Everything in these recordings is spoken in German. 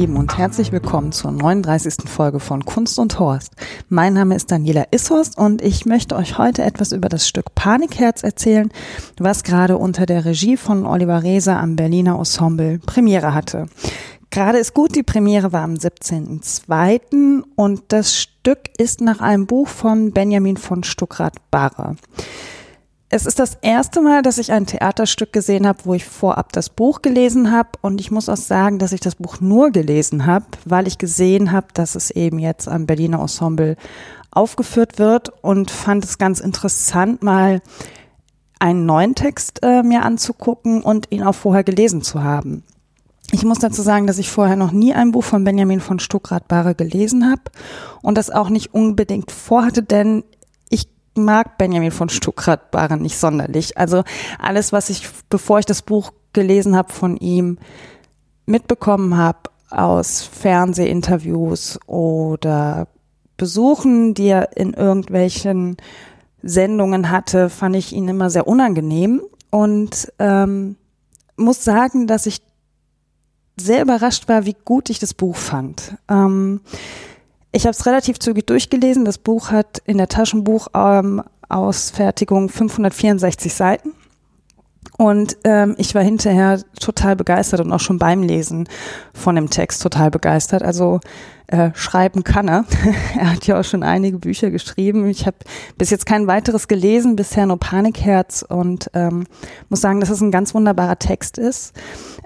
Lieben und herzlich willkommen zur 39. Folge von Kunst und Horst. Mein Name ist Daniela Ishorst und ich möchte euch heute etwas über das Stück Panikherz erzählen, was gerade unter der Regie von Oliver Reser am Berliner Ensemble Premiere hatte. Gerade ist gut, die Premiere war am 17.02. und das Stück ist nach einem Buch von Benjamin von Stuckrad-Barre. Es ist das erste Mal, dass ich ein Theaterstück gesehen habe, wo ich vorab das Buch gelesen habe. Und ich muss auch sagen, dass ich das Buch nur gelesen habe, weil ich gesehen habe, dass es eben jetzt am Berliner Ensemble aufgeführt wird und fand es ganz interessant, mal einen neuen Text äh, mir anzugucken und ihn auch vorher gelesen zu haben. Ich muss dazu sagen, dass ich vorher noch nie ein Buch von Benjamin von Stuckrad-Barre gelesen habe und das auch nicht unbedingt vorhatte, denn mag Benjamin von Stuckrad-Barre nicht sonderlich. Also alles, was ich, bevor ich das Buch gelesen habe von ihm, mitbekommen habe aus Fernsehinterviews oder Besuchen, die er in irgendwelchen Sendungen hatte, fand ich ihn immer sehr unangenehm und ähm, muss sagen, dass ich sehr überrascht war, wie gut ich das Buch fand. Ähm, ich habe es relativ zügig durchgelesen. Das Buch hat in der Taschenbuchausfertigung ähm, 564 Seiten. Und ähm, ich war hinterher total begeistert und auch schon beim Lesen von dem Text total begeistert. Also äh, schreiben kann er. er hat ja auch schon einige Bücher geschrieben. Ich habe bis jetzt kein weiteres gelesen, bisher nur Panikherz und ähm, muss sagen, dass es ein ganz wunderbarer Text ist.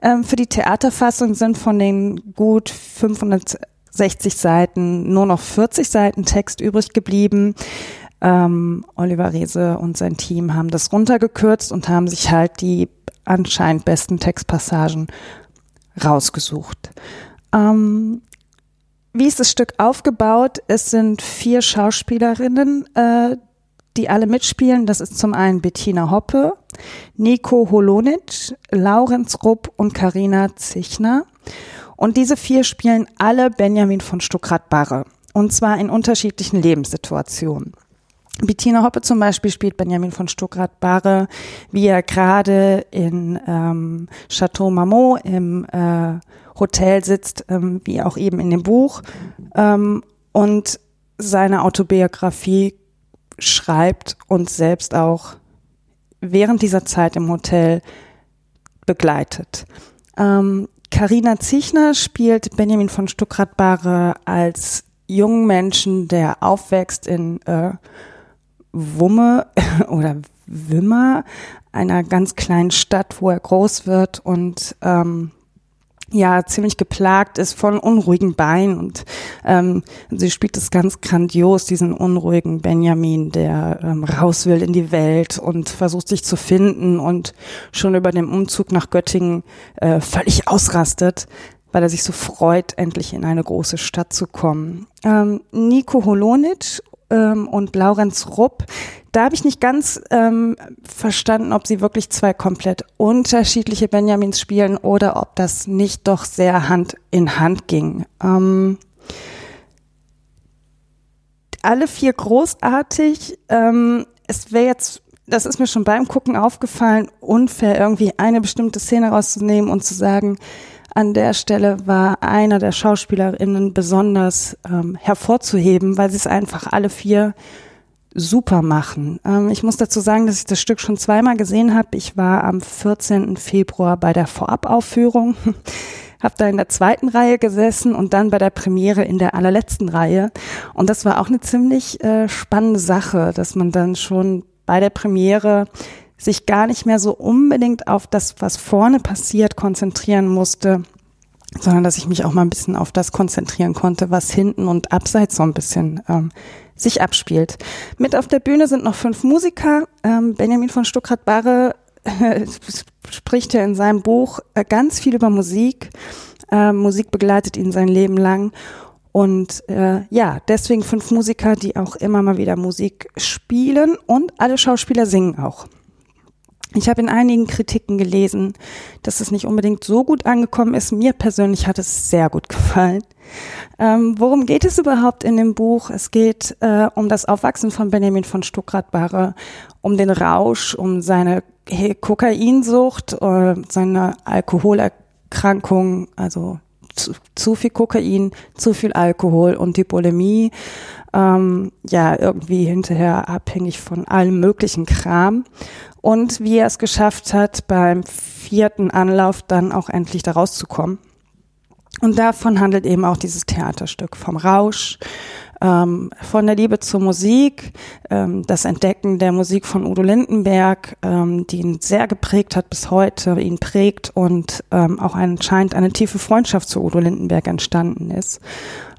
Ähm, für die Theaterfassung sind von den gut 500 60 Seiten, nur noch 40 Seiten Text übrig geblieben. Ähm, Oliver Rehse und sein Team haben das runtergekürzt und haben sich halt die anscheinend besten Textpassagen rausgesucht. Ähm, wie ist das Stück aufgebaut? Es sind vier Schauspielerinnen, äh, die alle mitspielen. Das ist zum einen Bettina Hoppe, Nico Holonitsch, Laurenz Rupp und Karina Zichner. Und diese vier spielen alle Benjamin von Stuckrad-Barre. Und zwar in unterschiedlichen Lebenssituationen. Bettina Hoppe zum Beispiel spielt Benjamin von Stuckrad-Barre, wie er gerade in ähm, Chateau Marmont im äh, Hotel sitzt, ähm, wie auch eben in dem Buch, ähm, und seine Autobiografie schreibt und selbst auch während dieser Zeit im Hotel begleitet. Ähm, Carina Zichner spielt Benjamin von Stuckrad-Barre als jungen Menschen, der aufwächst in äh, Wumme oder Wimmer, einer ganz kleinen Stadt, wo er groß wird und ähm, ja ziemlich geplagt ist von unruhigen Beinen und ähm, sie spielt es ganz grandios, diesen unruhigen Benjamin, der ähm, raus will in die Welt und versucht sich zu finden und schon über den Umzug nach Göttingen äh, völlig ausrastet, weil er sich so freut, endlich in eine große Stadt zu kommen. Ähm, Nico Holonitsch ähm, und Laurenz Rupp, da habe ich nicht ganz ähm, verstanden, ob sie wirklich zwei komplett unterschiedliche Benjamins spielen oder ob das nicht doch sehr Hand in Hand ging. Ähm, alle vier großartig. Ähm, es wäre jetzt, das ist mir schon beim Gucken aufgefallen, unfair irgendwie eine bestimmte Szene rauszunehmen und zu sagen, an der Stelle war einer der Schauspielerinnen besonders ähm, hervorzuheben, weil sie es einfach alle vier super machen. Ähm, ich muss dazu sagen, dass ich das Stück schon zweimal gesehen habe. Ich war am 14. Februar bei der Vorabaufführung, habe da in der zweiten Reihe gesessen und dann bei der Premiere in der allerletzten Reihe. Und das war auch eine ziemlich äh, spannende Sache, dass man dann schon bei der Premiere sich gar nicht mehr so unbedingt auf das, was vorne passiert, konzentrieren musste, sondern dass ich mich auch mal ein bisschen auf das konzentrieren konnte, was hinten und abseits so ein bisschen ähm, sich abspielt. Mit auf der Bühne sind noch fünf Musiker. Ähm, Benjamin von Stuckrad-Barre äh, spricht ja in seinem Buch äh, ganz viel über Musik. Äh, Musik begleitet ihn sein Leben lang. Und äh, ja, deswegen fünf Musiker, die auch immer mal wieder Musik spielen und alle Schauspieler singen auch. Ich habe in einigen Kritiken gelesen, dass es nicht unbedingt so gut angekommen ist. Mir persönlich hat es sehr gut gefallen. Ähm, worum geht es überhaupt in dem Buch? Es geht äh, um das Aufwachsen von Benjamin von Stuckrad-Barre, um den Rausch, um seine Kokainsucht, äh, seine Alkoholerkrankung, also zu, zu viel Kokain, zu viel Alkohol und die Bulimie. Ähm, ja, irgendwie hinterher abhängig von allem möglichen Kram und wie er es geschafft hat, beim vierten Anlauf dann auch endlich da rauszukommen. Und davon handelt eben auch dieses Theaterstück vom Rausch, ähm, von der Liebe zur Musik, ähm, das Entdecken der Musik von Udo Lindenberg, ähm, die ihn sehr geprägt hat bis heute, ihn prägt und ähm, auch anscheinend eine tiefe Freundschaft zu Udo Lindenberg entstanden ist.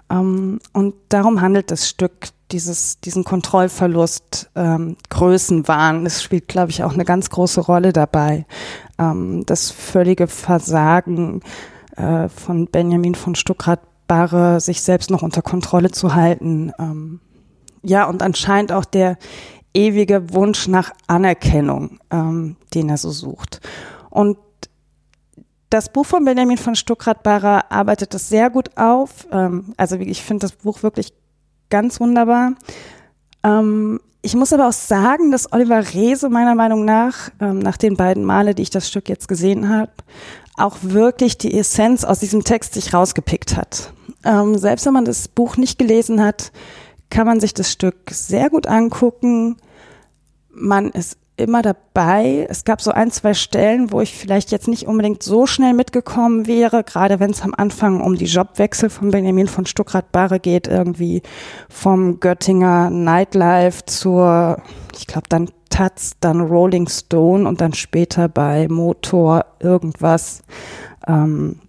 Ähm, und darum handelt das Stück dieses, diesen Kontrollverlust, ähm, Größenwahn, das spielt, glaube ich, auch eine ganz große Rolle dabei. Ähm, das völlige Versagen äh, von Benjamin von Stuckrad-Barre, sich selbst noch unter Kontrolle zu halten. Ähm, ja, und anscheinend auch der ewige Wunsch nach Anerkennung, ähm, den er so sucht. Und das Buch von Benjamin von Stuckrad-Barre arbeitet das sehr gut auf. Ähm, also ich finde das Buch wirklich ganz wunderbar. Ähm, ich muss aber auch sagen, dass Oliver Reese meiner Meinung nach, ähm, nach den beiden Male, die ich das Stück jetzt gesehen habe, auch wirklich die Essenz aus diesem Text sich rausgepickt hat. Selbst wenn man das Buch nicht gelesen hat, kann man sich das Stück sehr gut angucken. Man ist immer dabei. Es gab so ein, zwei Stellen, wo ich vielleicht jetzt nicht unbedingt so schnell mitgekommen wäre, gerade wenn es am Anfang um die Jobwechsel von Benjamin von Stuckrad-Barre geht, irgendwie vom Göttinger Nightlife zur, ich glaube dann Taz, dann Rolling Stone und dann später bei Motor irgendwas ähm,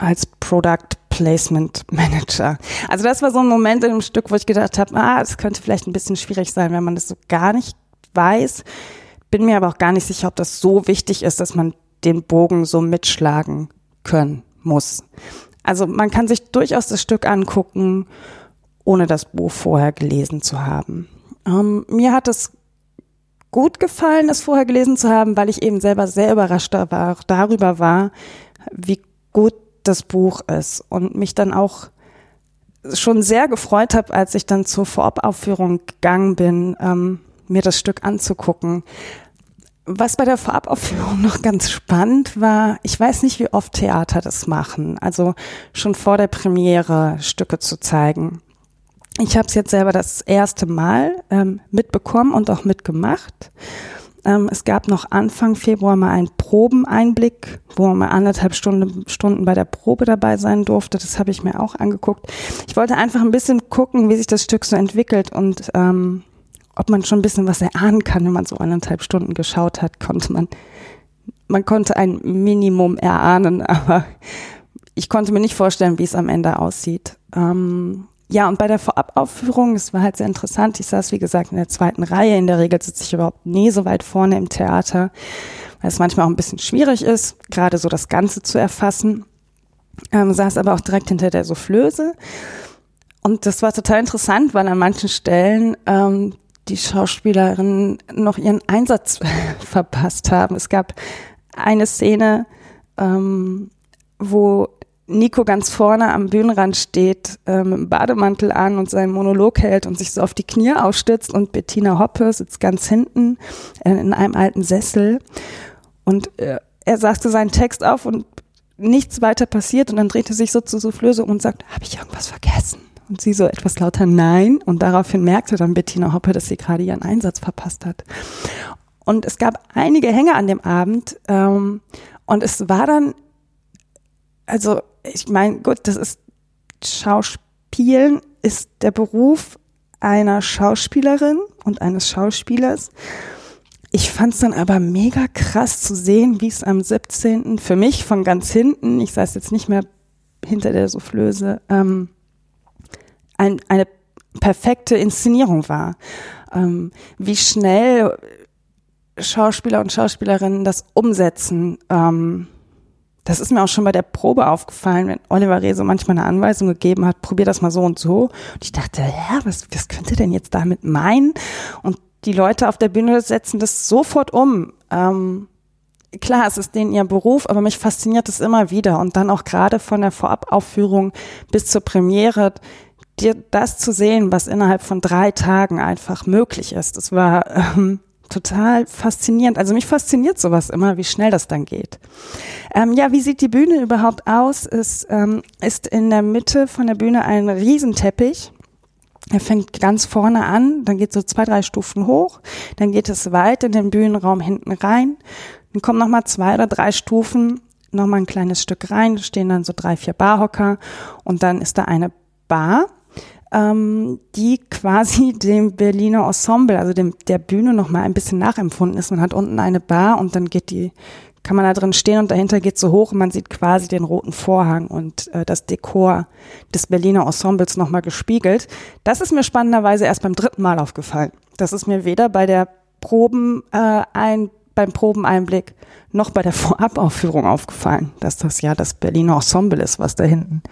als Product Placement Manager. Also das war so ein Moment in dem Stück, wo ich gedacht habe, ah, es könnte vielleicht ein bisschen schwierig sein, wenn man das so gar nicht weiß. Bin mir aber auch gar nicht sicher, ob das so wichtig ist, dass man den Bogen so mitschlagen können muss. Also man kann sich durchaus das Stück angucken, ohne das Buch vorher gelesen zu haben. Ähm, mir hat es gut gefallen, es vorher gelesen zu haben, weil ich eben selber sehr überrascht war, darüber war, wie gut das Buch ist und mich dann auch schon sehr gefreut habe, als ich dann zur Vorabaufführung gegangen bin, ähm, mir das Stück anzugucken. Was bei der Vorabaufführung noch ganz spannend war, ich weiß nicht, wie oft Theater das machen, also schon vor der Premiere Stücke zu zeigen. Ich habe es jetzt selber das erste Mal ähm, mitbekommen und auch mitgemacht. Ähm, es gab noch Anfang Februar mal einen Probeneinblick, wo man mal anderthalb Stunden, Stunden bei der Probe dabei sein durfte. Das habe ich mir auch angeguckt. Ich wollte einfach ein bisschen gucken, wie sich das Stück so entwickelt und ähm, ob man schon ein bisschen was erahnen kann, wenn man so anderthalb Stunden geschaut hat, konnte man, man konnte ein Minimum erahnen, aber ich konnte mir nicht vorstellen, wie es am Ende aussieht. Ähm, ja, und bei der Vorabaufführung, es war halt sehr interessant. Ich saß, wie gesagt, in der zweiten Reihe. In der Regel sitze ich überhaupt nie so weit vorne im Theater, weil es manchmal auch ein bisschen schwierig ist, gerade so das Ganze zu erfassen. Ähm, saß aber auch direkt hinter der Soufflöse. Und das war total interessant, weil an manchen Stellen ähm, die Schauspielerinnen noch ihren Einsatz verpasst haben. Es gab eine Szene, ähm, wo Nico ganz vorne am Bühnenrand steht, äh, mit dem Bademantel an und seinen Monolog hält und sich so auf die Knie aufstützt und Bettina Hoppe sitzt ganz hinten äh, in einem alten Sessel und äh, er sagte seinen Text auf und nichts weiter passiert und dann drehte sich so zu Soufflöse und sagt, habe ich irgendwas vergessen? Und sie so etwas lauter Nein. Und daraufhin merkte dann Bettina Hoppe, dass sie gerade ihren Einsatz verpasst hat. Und es gab einige Hänge an dem Abend. Ähm, und es war dann, also ich meine, gut, das ist Schauspielen ist der Beruf einer Schauspielerin und eines Schauspielers. Ich fand es dann aber mega krass zu sehen, wie es am 17. für mich von ganz hinten, ich saß jetzt nicht mehr hinter der Soufflöse, ähm, ein, eine perfekte Inszenierung war. Ähm, wie schnell Schauspieler und Schauspielerinnen das umsetzen, ähm, das ist mir auch schon bei der Probe aufgefallen, wenn Oliver Reh so manchmal eine Anweisung gegeben hat, probier das mal so und so. Und ich dachte, ja, was, was könnte denn jetzt damit meinen? Und die Leute auf der Bühne setzen das sofort um. Ähm, klar, es ist denen ihr Beruf, aber mich fasziniert es immer wieder. Und dann auch gerade von der Vorabaufführung bis zur Premiere, dir das zu sehen, was innerhalb von drei Tagen einfach möglich ist. Das war ähm, total faszinierend. Also mich fasziniert sowas immer, wie schnell das dann geht. Ähm, ja, wie sieht die Bühne überhaupt aus? Es ähm, ist in der Mitte von der Bühne ein Riesenteppich. Er fängt ganz vorne an, dann geht so zwei, drei Stufen hoch, dann geht es weit in den Bühnenraum hinten rein, dann kommen nochmal zwei oder drei Stufen, nochmal ein kleines Stück rein, stehen dann so drei, vier Barhocker und dann ist da eine Bar ähm, die quasi dem Berliner Ensemble, also dem, der Bühne noch mal ein bisschen nachempfunden ist. Man hat unten eine Bar und dann geht die, kann man da drin stehen und dahinter geht so hoch und man sieht quasi den roten Vorhang und äh, das Dekor des Berliner Ensembles noch mal gespiegelt. Das ist mir spannenderweise erst beim dritten Mal aufgefallen. Das ist mir weder bei der Proben äh, ein beim Probeneinblick noch bei der Vorabaufführung aufgefallen, dass das ja das Berliner Ensemble ist, was da hinten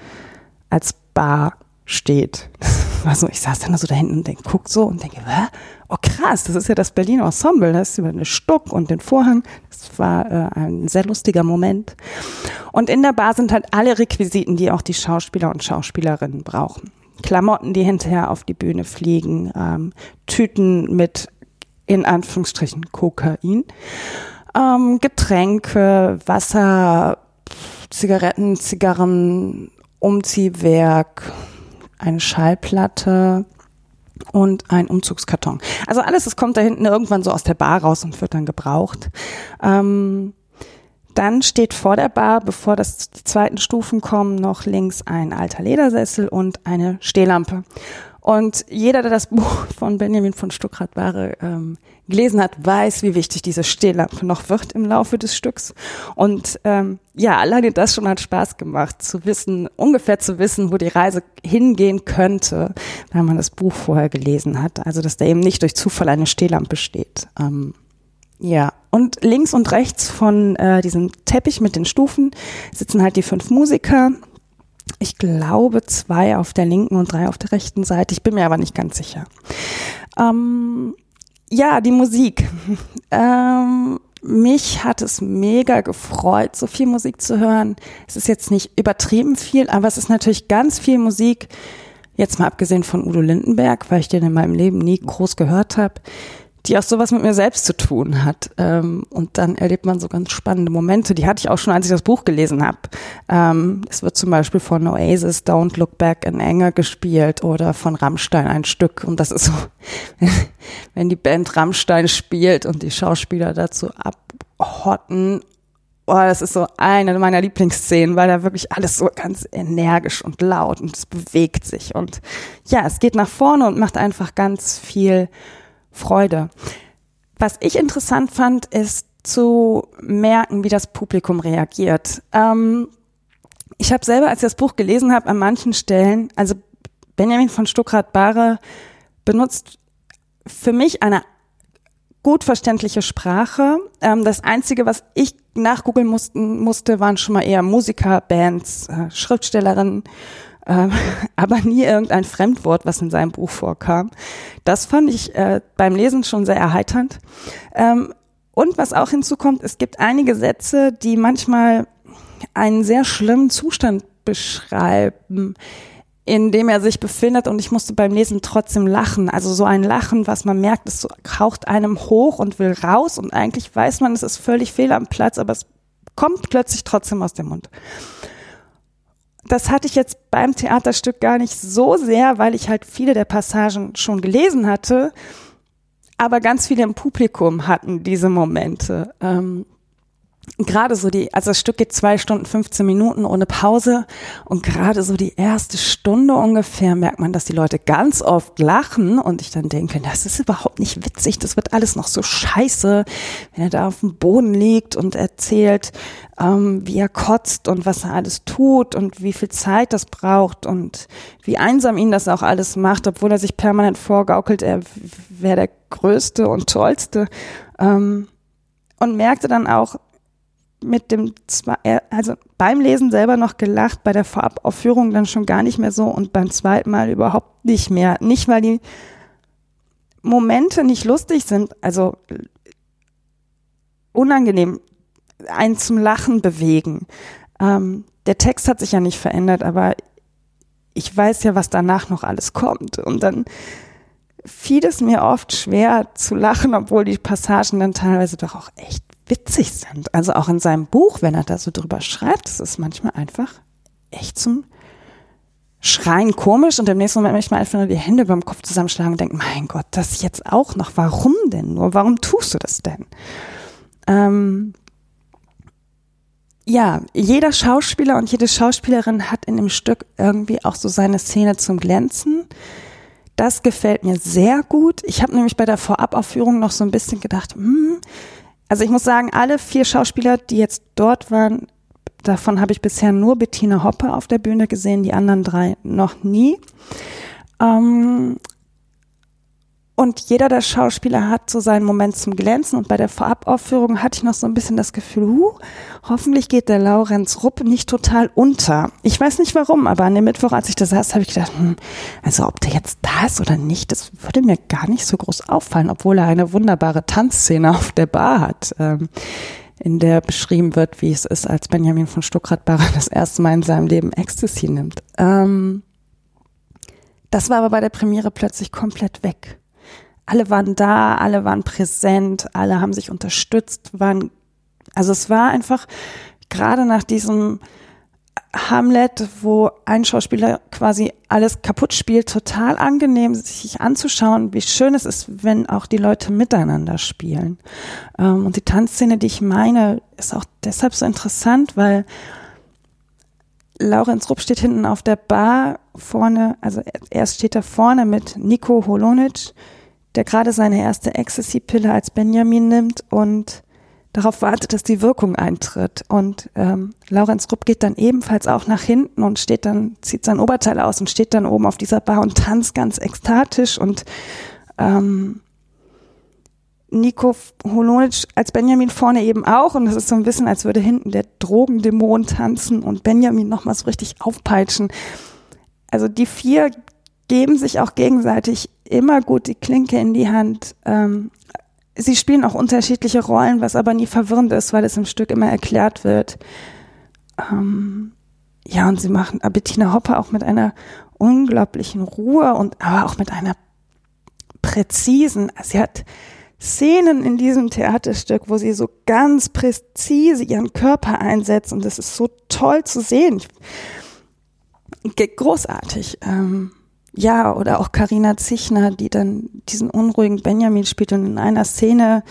als Bar steht. Das war so, ich saß dann so da hinten und denk, guck so und denke, Hä? oh krass, das ist ja das Berliner Ensemble, das ist über eine Stuck und den Vorhang. Das war äh, ein sehr lustiger Moment. Und in der Bar sind halt alle Requisiten, die auch die Schauspieler und Schauspielerinnen brauchen. Klamotten, die hinterher auf die Bühne fliegen, ähm, Tüten mit in Anführungsstrichen Kokain, ähm, Getränke, Wasser, Zigaretten, Zigarren, Umziehwerk, eine Schallplatte und ein Umzugskarton. Also alles, es kommt da hinten irgendwann so aus der Bar raus und wird dann gebraucht. Ähm, dann steht vor der Bar, bevor das die zweiten Stufen kommen, noch links ein alter Ledersessel und eine Stehlampe. Und jeder, der das Buch von Benjamin von Stuckrad-Bahre ähm, gelesen hat, weiß, wie wichtig diese Stehlampe noch wird im Laufe des Stücks. Und ähm, ja, alleine das schon hat Spaß gemacht, zu wissen, ungefähr zu wissen, wo die Reise hingehen könnte, wenn man das Buch vorher gelesen hat. Also, dass da eben nicht durch Zufall eine Stehlampe steht. Ähm, ja, und links und rechts von äh, diesem Teppich mit den Stufen sitzen halt die fünf Musiker. Ich glaube zwei auf der linken und drei auf der rechten Seite. Ich bin mir aber nicht ganz sicher. Ähm, ja, die Musik. Ähm, mich hat es mega gefreut, so viel Musik zu hören. Es ist jetzt nicht übertrieben viel, aber es ist natürlich ganz viel Musik. Jetzt mal abgesehen von Udo Lindenberg, weil ich den in meinem Leben nie groß gehört habe die auch sowas mit mir selbst zu tun hat. Ähm, und dann erlebt man so ganz spannende Momente. Die hatte ich auch schon, als ich das Buch gelesen habe. Ähm, es wird zum Beispiel von Oasis Don't Look Back in Anger gespielt oder von Rammstein ein Stück. Und das ist so, wenn die Band Rammstein spielt und die Schauspieler dazu abhotten. Oh, das ist so eine meiner Lieblingsszenen, weil da wirklich alles so ganz energisch und laut und es bewegt sich. Und ja, es geht nach vorne und macht einfach ganz viel Freude. Was ich interessant fand, ist zu merken, wie das Publikum reagiert. Ähm, ich habe selber, als ich das Buch gelesen habe, an manchen Stellen, also Benjamin von Stuckrad-Bahre benutzt für mich eine gut verständliche Sprache. Ähm, das Einzige, was ich nachgoogeln mussten, musste, waren schon mal eher Musiker, Bands, äh, Schriftstellerinnen ähm, aber nie irgendein Fremdwort, was in seinem Buch vorkam. Das fand ich äh, beim Lesen schon sehr erheiternd. Ähm, und was auch hinzukommt, es gibt einige Sätze, die manchmal einen sehr schlimmen Zustand beschreiben, in dem er sich befindet und ich musste beim Lesen trotzdem lachen. Also so ein Lachen, was man merkt, es haucht einem hoch und will raus und eigentlich weiß man, es ist völlig fehl am Platz, aber es kommt plötzlich trotzdem aus dem Mund das hatte ich jetzt beim Theaterstück gar nicht so sehr, weil ich halt viele der Passagen schon gelesen hatte, aber ganz viele im Publikum hatten diese Momente. Ähm, gerade so die, also das Stück geht zwei Stunden, 15 Minuten ohne Pause und gerade so die erste Stunde ungefähr merkt man, dass die Leute ganz oft lachen und ich dann denke, das ist überhaupt nicht witzig, das wird alles noch so scheiße, wenn er da auf dem Boden liegt und erzählt, ähm, wie er kotzt und was er alles tut und wie viel Zeit das braucht und wie einsam ihn das auch alles macht, obwohl er sich permanent vorgaukelt, er wäre der Größte und Tollste. Ähm, und merkte dann auch, mit dem, also beim Lesen selber noch gelacht, bei der Vorabaufführung dann schon gar nicht mehr so und beim zweiten Mal überhaupt nicht mehr. Nicht, weil die Momente nicht lustig sind, also unangenehm einen zum Lachen bewegen. Ähm, der Text hat sich ja nicht verändert, aber ich weiß ja, was danach noch alles kommt. Und dann fiel es mir oft schwer zu lachen, obwohl die Passagen dann teilweise doch auch echt witzig sind. Also auch in seinem Buch, wenn er da so drüber schreibt, das ist manchmal einfach echt zum Schreien komisch und im nächsten Moment möchte ich einfach nur die Hände beim Kopf zusammenschlagen und denke, mein Gott, das jetzt auch noch. Warum denn nur? Warum tust du das denn? Ähm, ja, jeder Schauspieler und jede Schauspielerin hat in dem Stück irgendwie auch so seine Szene zum Glänzen. Das gefällt mir sehr gut. Ich habe nämlich bei der Vorabaufführung noch so ein bisschen gedacht, hm, also ich muss sagen, alle vier Schauspieler, die jetzt dort waren, davon habe ich bisher nur Bettina Hoppe auf der Bühne gesehen, die anderen drei noch nie. Ähm, und jeder der Schauspieler hat so seinen Moment zum Glänzen. Und bei der Vorabaufführung hatte ich noch so ein bisschen das Gefühl, huh, hoffentlich geht der Laurenz Rupp nicht total unter. Ich weiß nicht warum, aber an dem Mittwoch, als ich da saß, habe ich gedacht, hm, also ob der jetzt da ist oder nicht, das würde mir gar nicht so groß auffallen, obwohl er eine wunderbare Tanzszene auf der Bar hat. Ähm, in der beschrieben wird, wie es ist, als Benjamin von Stuckrad-Barre das erste Mal in seinem Leben Ecstasy nimmt. Ähm, das war aber bei der Premiere plötzlich komplett weg alle waren da, alle waren präsent, alle haben sich unterstützt, waren, also es war einfach gerade nach diesem Hamlet, wo ein Schauspieler quasi alles kaputt spielt, total angenehm, sich anzuschauen, wie schön es ist, wenn auch die Leute miteinander spielen. Ähm, und die Tanzszene, die ich meine, ist auch deshalb so interessant, weil Laurenz Rupp steht hinten auf der Bar vorne, also erst steht da vorne mit Nico Holonic, der gerade seine erste Ecstasy-Pille als Benjamin nimmt und darauf wartet, dass die Wirkung eintritt. Und ähm, Laurenz Rupp geht dann ebenfalls auch nach hinten und steht dann, zieht sein Oberteil aus und steht dann oben auf dieser Bar und tanzt ganz ekstatisch und ähm, Nico Holonic als Benjamin vorne eben auch und es ist so ein bisschen, als würde hinten der Drogendämon tanzen und Benjamin nochmal so richtig aufpeitschen. Also die vier geben sich auch gegenseitig immer gut die Klinke in die Hand. Ähm, sie spielen auch unterschiedliche Rollen, was aber nie verwirrend ist, weil es im Stück immer erklärt wird. Ähm, ja, und sie machen Bettina Hopper auch mit einer unglaublichen Ruhe und aber auch mit einer präzisen, sie hat Szenen in diesem Theaterstück, wo sie so ganz präzise ihren Körper einsetzt und das ist so toll zu sehen. Großartig. Ähm, ja, oder auch Karina Zichner, die dann diesen unruhigen Benjamin spielt und in einer Szene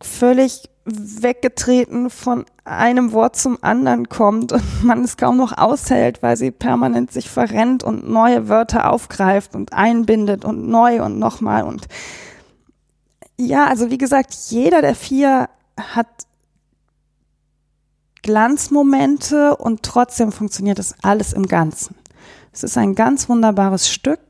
völlig weggetreten von einem Wort zum anderen kommt und man es kaum noch aushält, weil sie permanent sich verrennt und neue Wörter aufgreift und einbindet und neu und nochmal und ja, also wie gesagt, jeder der vier hat Glanzmomente und trotzdem funktioniert das alles im Ganzen. Es ist ein ganz wunderbares Stück.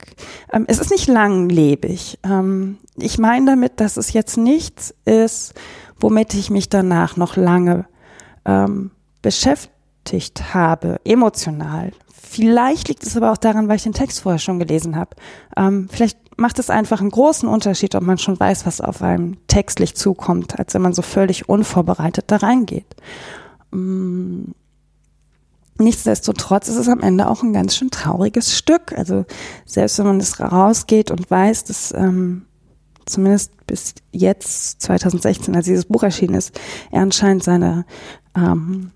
Ähm, es ist nicht langlebig. Ähm, ich meine damit, dass es jetzt nichts ist, womit ich mich danach noch lange ähm, beschäftigt habe, emotional. Vielleicht liegt es aber auch daran, weil ich den Text vorher schon gelesen habe. Vielleicht macht es einfach einen großen Unterschied, ob man schon weiß, was auf einem textlich zukommt, als wenn man so völlig unvorbereitet da reingeht. Nichtsdestotrotz ist es am Ende auch ein ganz schön trauriges Stück. Also selbst wenn man es rausgeht und weiß, dass ähm, zumindest bis jetzt 2016, als dieses Buch erschienen ist, er anscheinend seine ähm,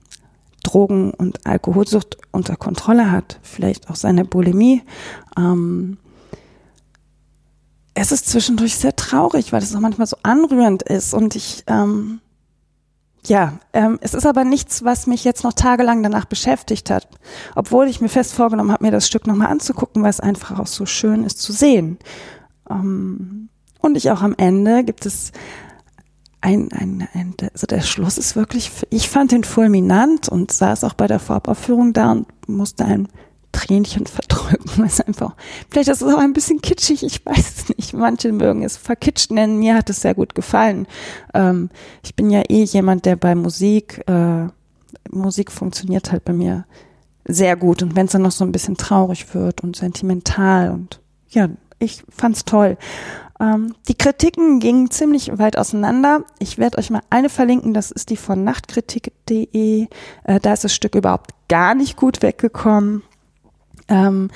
Drogen- und Alkoholsucht unter Kontrolle hat, vielleicht auch seine Bulimie. Ähm, es ist zwischendurch sehr traurig, weil es auch manchmal so anrührend ist und ich ähm, ja, ähm, es ist aber nichts, was mich jetzt noch tagelang danach beschäftigt hat, obwohl ich mir fest vorgenommen habe, mir das Stück nochmal anzugucken, weil es einfach auch so schön ist zu sehen. Ähm, und ich auch am Ende gibt es ein, ein, ein, also der Schluss ist wirklich, ich fand den fulminant und saß auch bei der Voraufführung da und musste ein Tränchen verdrücken. es einfach, vielleicht ist es auch ein bisschen kitschig, ich weiß es nicht. Manche mögen es verkitscht nennen, mir hat es sehr gut gefallen. Ähm, ich bin ja eh jemand, der bei Musik, äh, Musik funktioniert halt bei mir sehr gut. Und wenn es dann noch so ein bisschen traurig wird und sentimental und ja, ich fand's toll. Ähm, die Kritiken gingen ziemlich weit auseinander. Ich werde euch mal eine verlinken, das ist die von nachtkritik.de. Äh, da ist das Stück überhaupt gar nicht gut weggekommen. Ähm,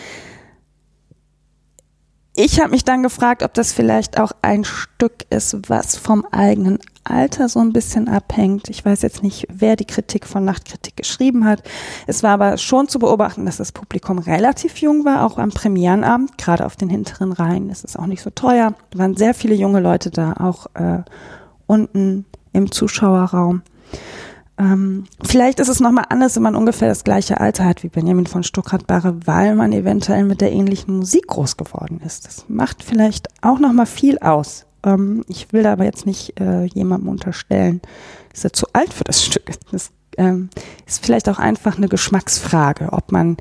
ich habe mich dann gefragt, ob das vielleicht auch ein Stück ist, was vom eigenen Alter so ein bisschen abhängt. Ich weiß jetzt nicht, wer die Kritik von Nachtkritik geschrieben hat. Es war aber schon zu beobachten, dass das Publikum relativ jung war, auch am Premierenabend, gerade auf den hinteren Reihen. Es ist auch nicht so teuer. Da waren sehr viele junge Leute da, auch äh, unten im Zuschauerraum. Ähm, vielleicht ist es nochmal anders, wenn man ungefähr das gleiche Alter hat wie Benjamin von Stuckrad-Barre, weil man eventuell mit der ähnlichen Musik groß geworden ist. Das macht vielleicht auch nochmal viel aus. Ähm, ich will aber jetzt nicht äh, jemandem unterstellen, ist er zu alt für das Stück. Das ähm, ist vielleicht auch einfach eine Geschmacksfrage, ob man,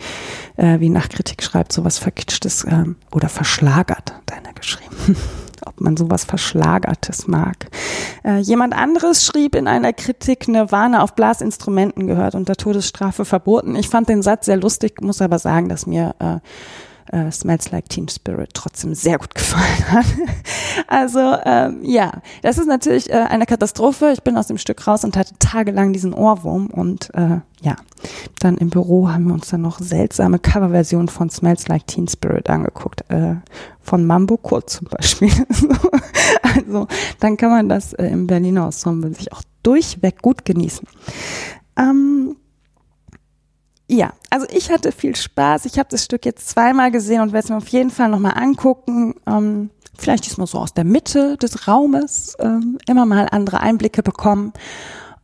äh, wie Nachkritik schreibt, sowas verkitschtes ähm, oder verschlagert, hat einer geschrieben, man sowas Verschlagertes mag. Äh, jemand anderes schrieb in einer Kritik, Nirvana auf Blasinstrumenten gehört unter Todesstrafe verboten. Ich fand den Satz sehr lustig, muss aber sagen, dass mir äh, äh, Smells Like Teen Spirit trotzdem sehr gut gefallen hat. also ähm, ja, das ist natürlich äh, eine Katastrophe. Ich bin aus dem Stück raus und hatte tagelang diesen Ohrwurm und äh, ja, dann im Büro haben wir uns dann noch seltsame Coverversionen von Smells Like Teen Spirit angeguckt, äh, von Mambo Kurt zum Beispiel. also dann kann man das äh, im Berliner Ensemble sich auch durchweg gut genießen. Ähm, ja, also ich hatte viel Spaß. Ich habe das Stück jetzt zweimal gesehen und werde es mir auf jeden Fall nochmal angucken. Ähm, vielleicht diesmal so aus der Mitte des Raumes ähm, immer mal andere Einblicke bekommen.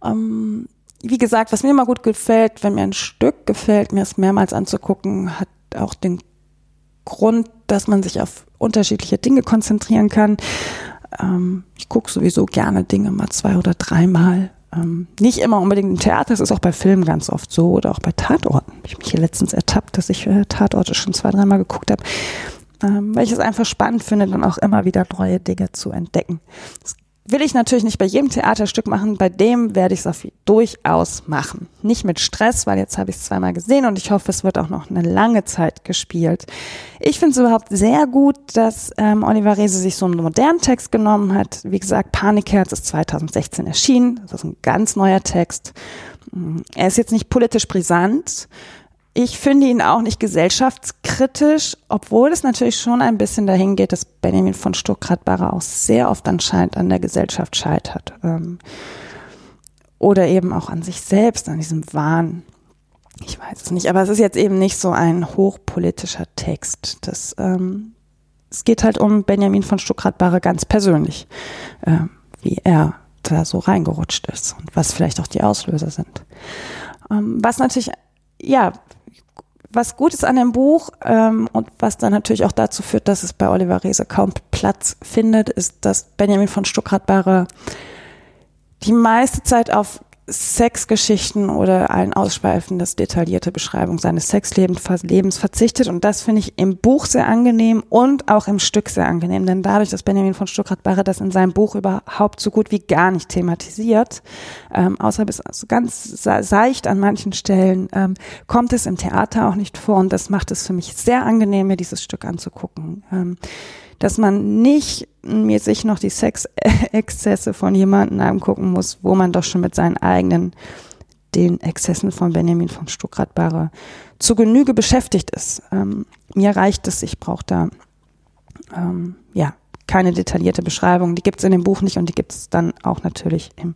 Ähm, wie gesagt, was mir immer gut gefällt, wenn mir ein Stück gefällt, mir es mehrmals anzugucken, hat auch den Grund, dass man sich auf unterschiedliche Dinge konzentrieren kann. Ähm, ich gucke sowieso gerne Dinge mal zwei oder dreimal ähm, nicht immer unbedingt im Theater, das ist auch bei Filmen ganz oft so oder auch bei Tatorten. Ich habe mich hier letztens ertappt, dass ich äh, Tatorte schon zwei, dreimal geguckt habe, ähm, weil ich es einfach spannend finde, dann auch immer wieder neue Dinge zu entdecken. Das will ich natürlich nicht bei jedem Theaterstück machen. Bei dem werde ich es durchaus machen. Nicht mit Stress, weil jetzt habe ich es zweimal gesehen und ich hoffe, es wird auch noch eine lange Zeit gespielt. Ich finde es überhaupt sehr gut, dass ähm, Oliver Rese sich so einen modernen Text genommen hat. Wie gesagt, Panikherz ist 2016 erschienen. Das ist ein ganz neuer Text. Er ist jetzt nicht politisch brisant, ich finde ihn auch nicht gesellschaftskritisch, obwohl es natürlich schon ein bisschen dahin geht, dass Benjamin von Stuckrad-Barre auch sehr oft anscheinend an der Gesellschaft scheitert. Ähm, oder eben auch an sich selbst, an diesem Wahn. Ich weiß es nicht, aber es ist jetzt eben nicht so ein hochpolitischer Text. Das, ähm, es geht halt um Benjamin von Stuckrad-Barre ganz persönlich, äh, wie er da so reingerutscht ist und was vielleicht auch die Auslöser sind. Ähm, was natürlich, ja, was gut ist an dem Buch ähm, und was dann natürlich auch dazu führt, dass es bei Oliver Reese kaum Platz findet, ist, dass Benjamin von Stuckrad-Barre die meiste Zeit auf Sexgeschichten oder ein ausschweifendes, detaillierte Beschreibung seines Sexlebens verzichtet. Und das finde ich im Buch sehr angenehm und auch im Stück sehr angenehm. Denn dadurch, dass Benjamin von Stuckrad-Barre das in seinem Buch überhaupt so gut wie gar nicht thematisiert, ähm, außer bis ganz seicht an manchen Stellen, ähm, kommt es im Theater auch nicht vor. Und das macht es für mich sehr angenehm, mir dieses Stück anzugucken. Ähm, dass man nicht mir sich noch die Sexexzesse von jemandem angucken muss, wo man doch schon mit seinen eigenen, den Exzessen von Benjamin von Stuckrad-Barre zu Genüge beschäftigt ist. Ähm, mir reicht es, ich brauche da ähm, ja keine detaillierte Beschreibung. Die gibt es in dem Buch nicht und die gibt es dann auch natürlich im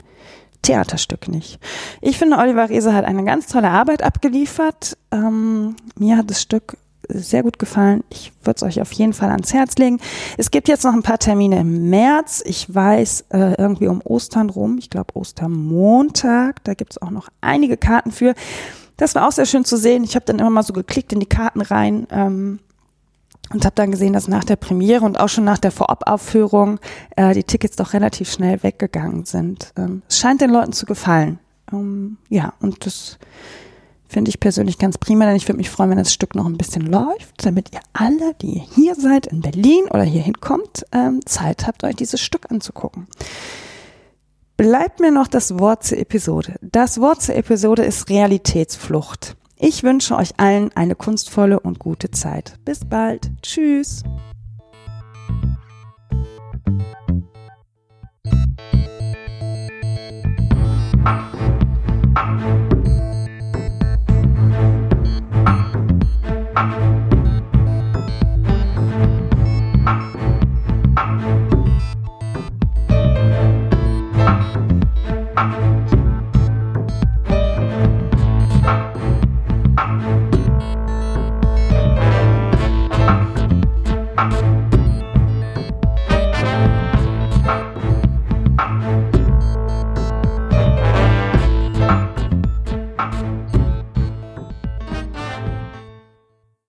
Theaterstück nicht. Ich finde, Oliver Reese hat eine ganz tolle Arbeit abgeliefert. Ähm, mir hat das Stück sehr gut gefallen. Ich würde es euch auf jeden Fall ans Herz legen. Es gibt jetzt noch ein paar Termine im März. Ich weiß äh, irgendwie um Ostern rum. Ich glaube Ostermontag. Da gibt es auch noch einige Karten für. Das war auch sehr schön zu sehen. Ich habe dann immer mal so geklickt in die Karten rein ähm, und habe dann gesehen, dass nach der Premiere und auch schon nach der Vorabaufführung äh, die Tickets doch relativ schnell weggegangen sind. Ähm, es scheint den Leuten zu gefallen. Ähm, ja, und das Finde ich persönlich ganz prima, denn ich würde mich freuen, wenn das Stück noch ein bisschen läuft, damit ihr alle, die hier seid in Berlin oder hier hinkommt, ähm, Zeit habt, euch dieses Stück anzugucken. Bleibt mir noch das Wort zur Episode. Das Wort zur Episode ist Realitätsflucht. Ich wünsche euch allen eine kunstvolle und gute Zeit. Bis bald. Tschüss.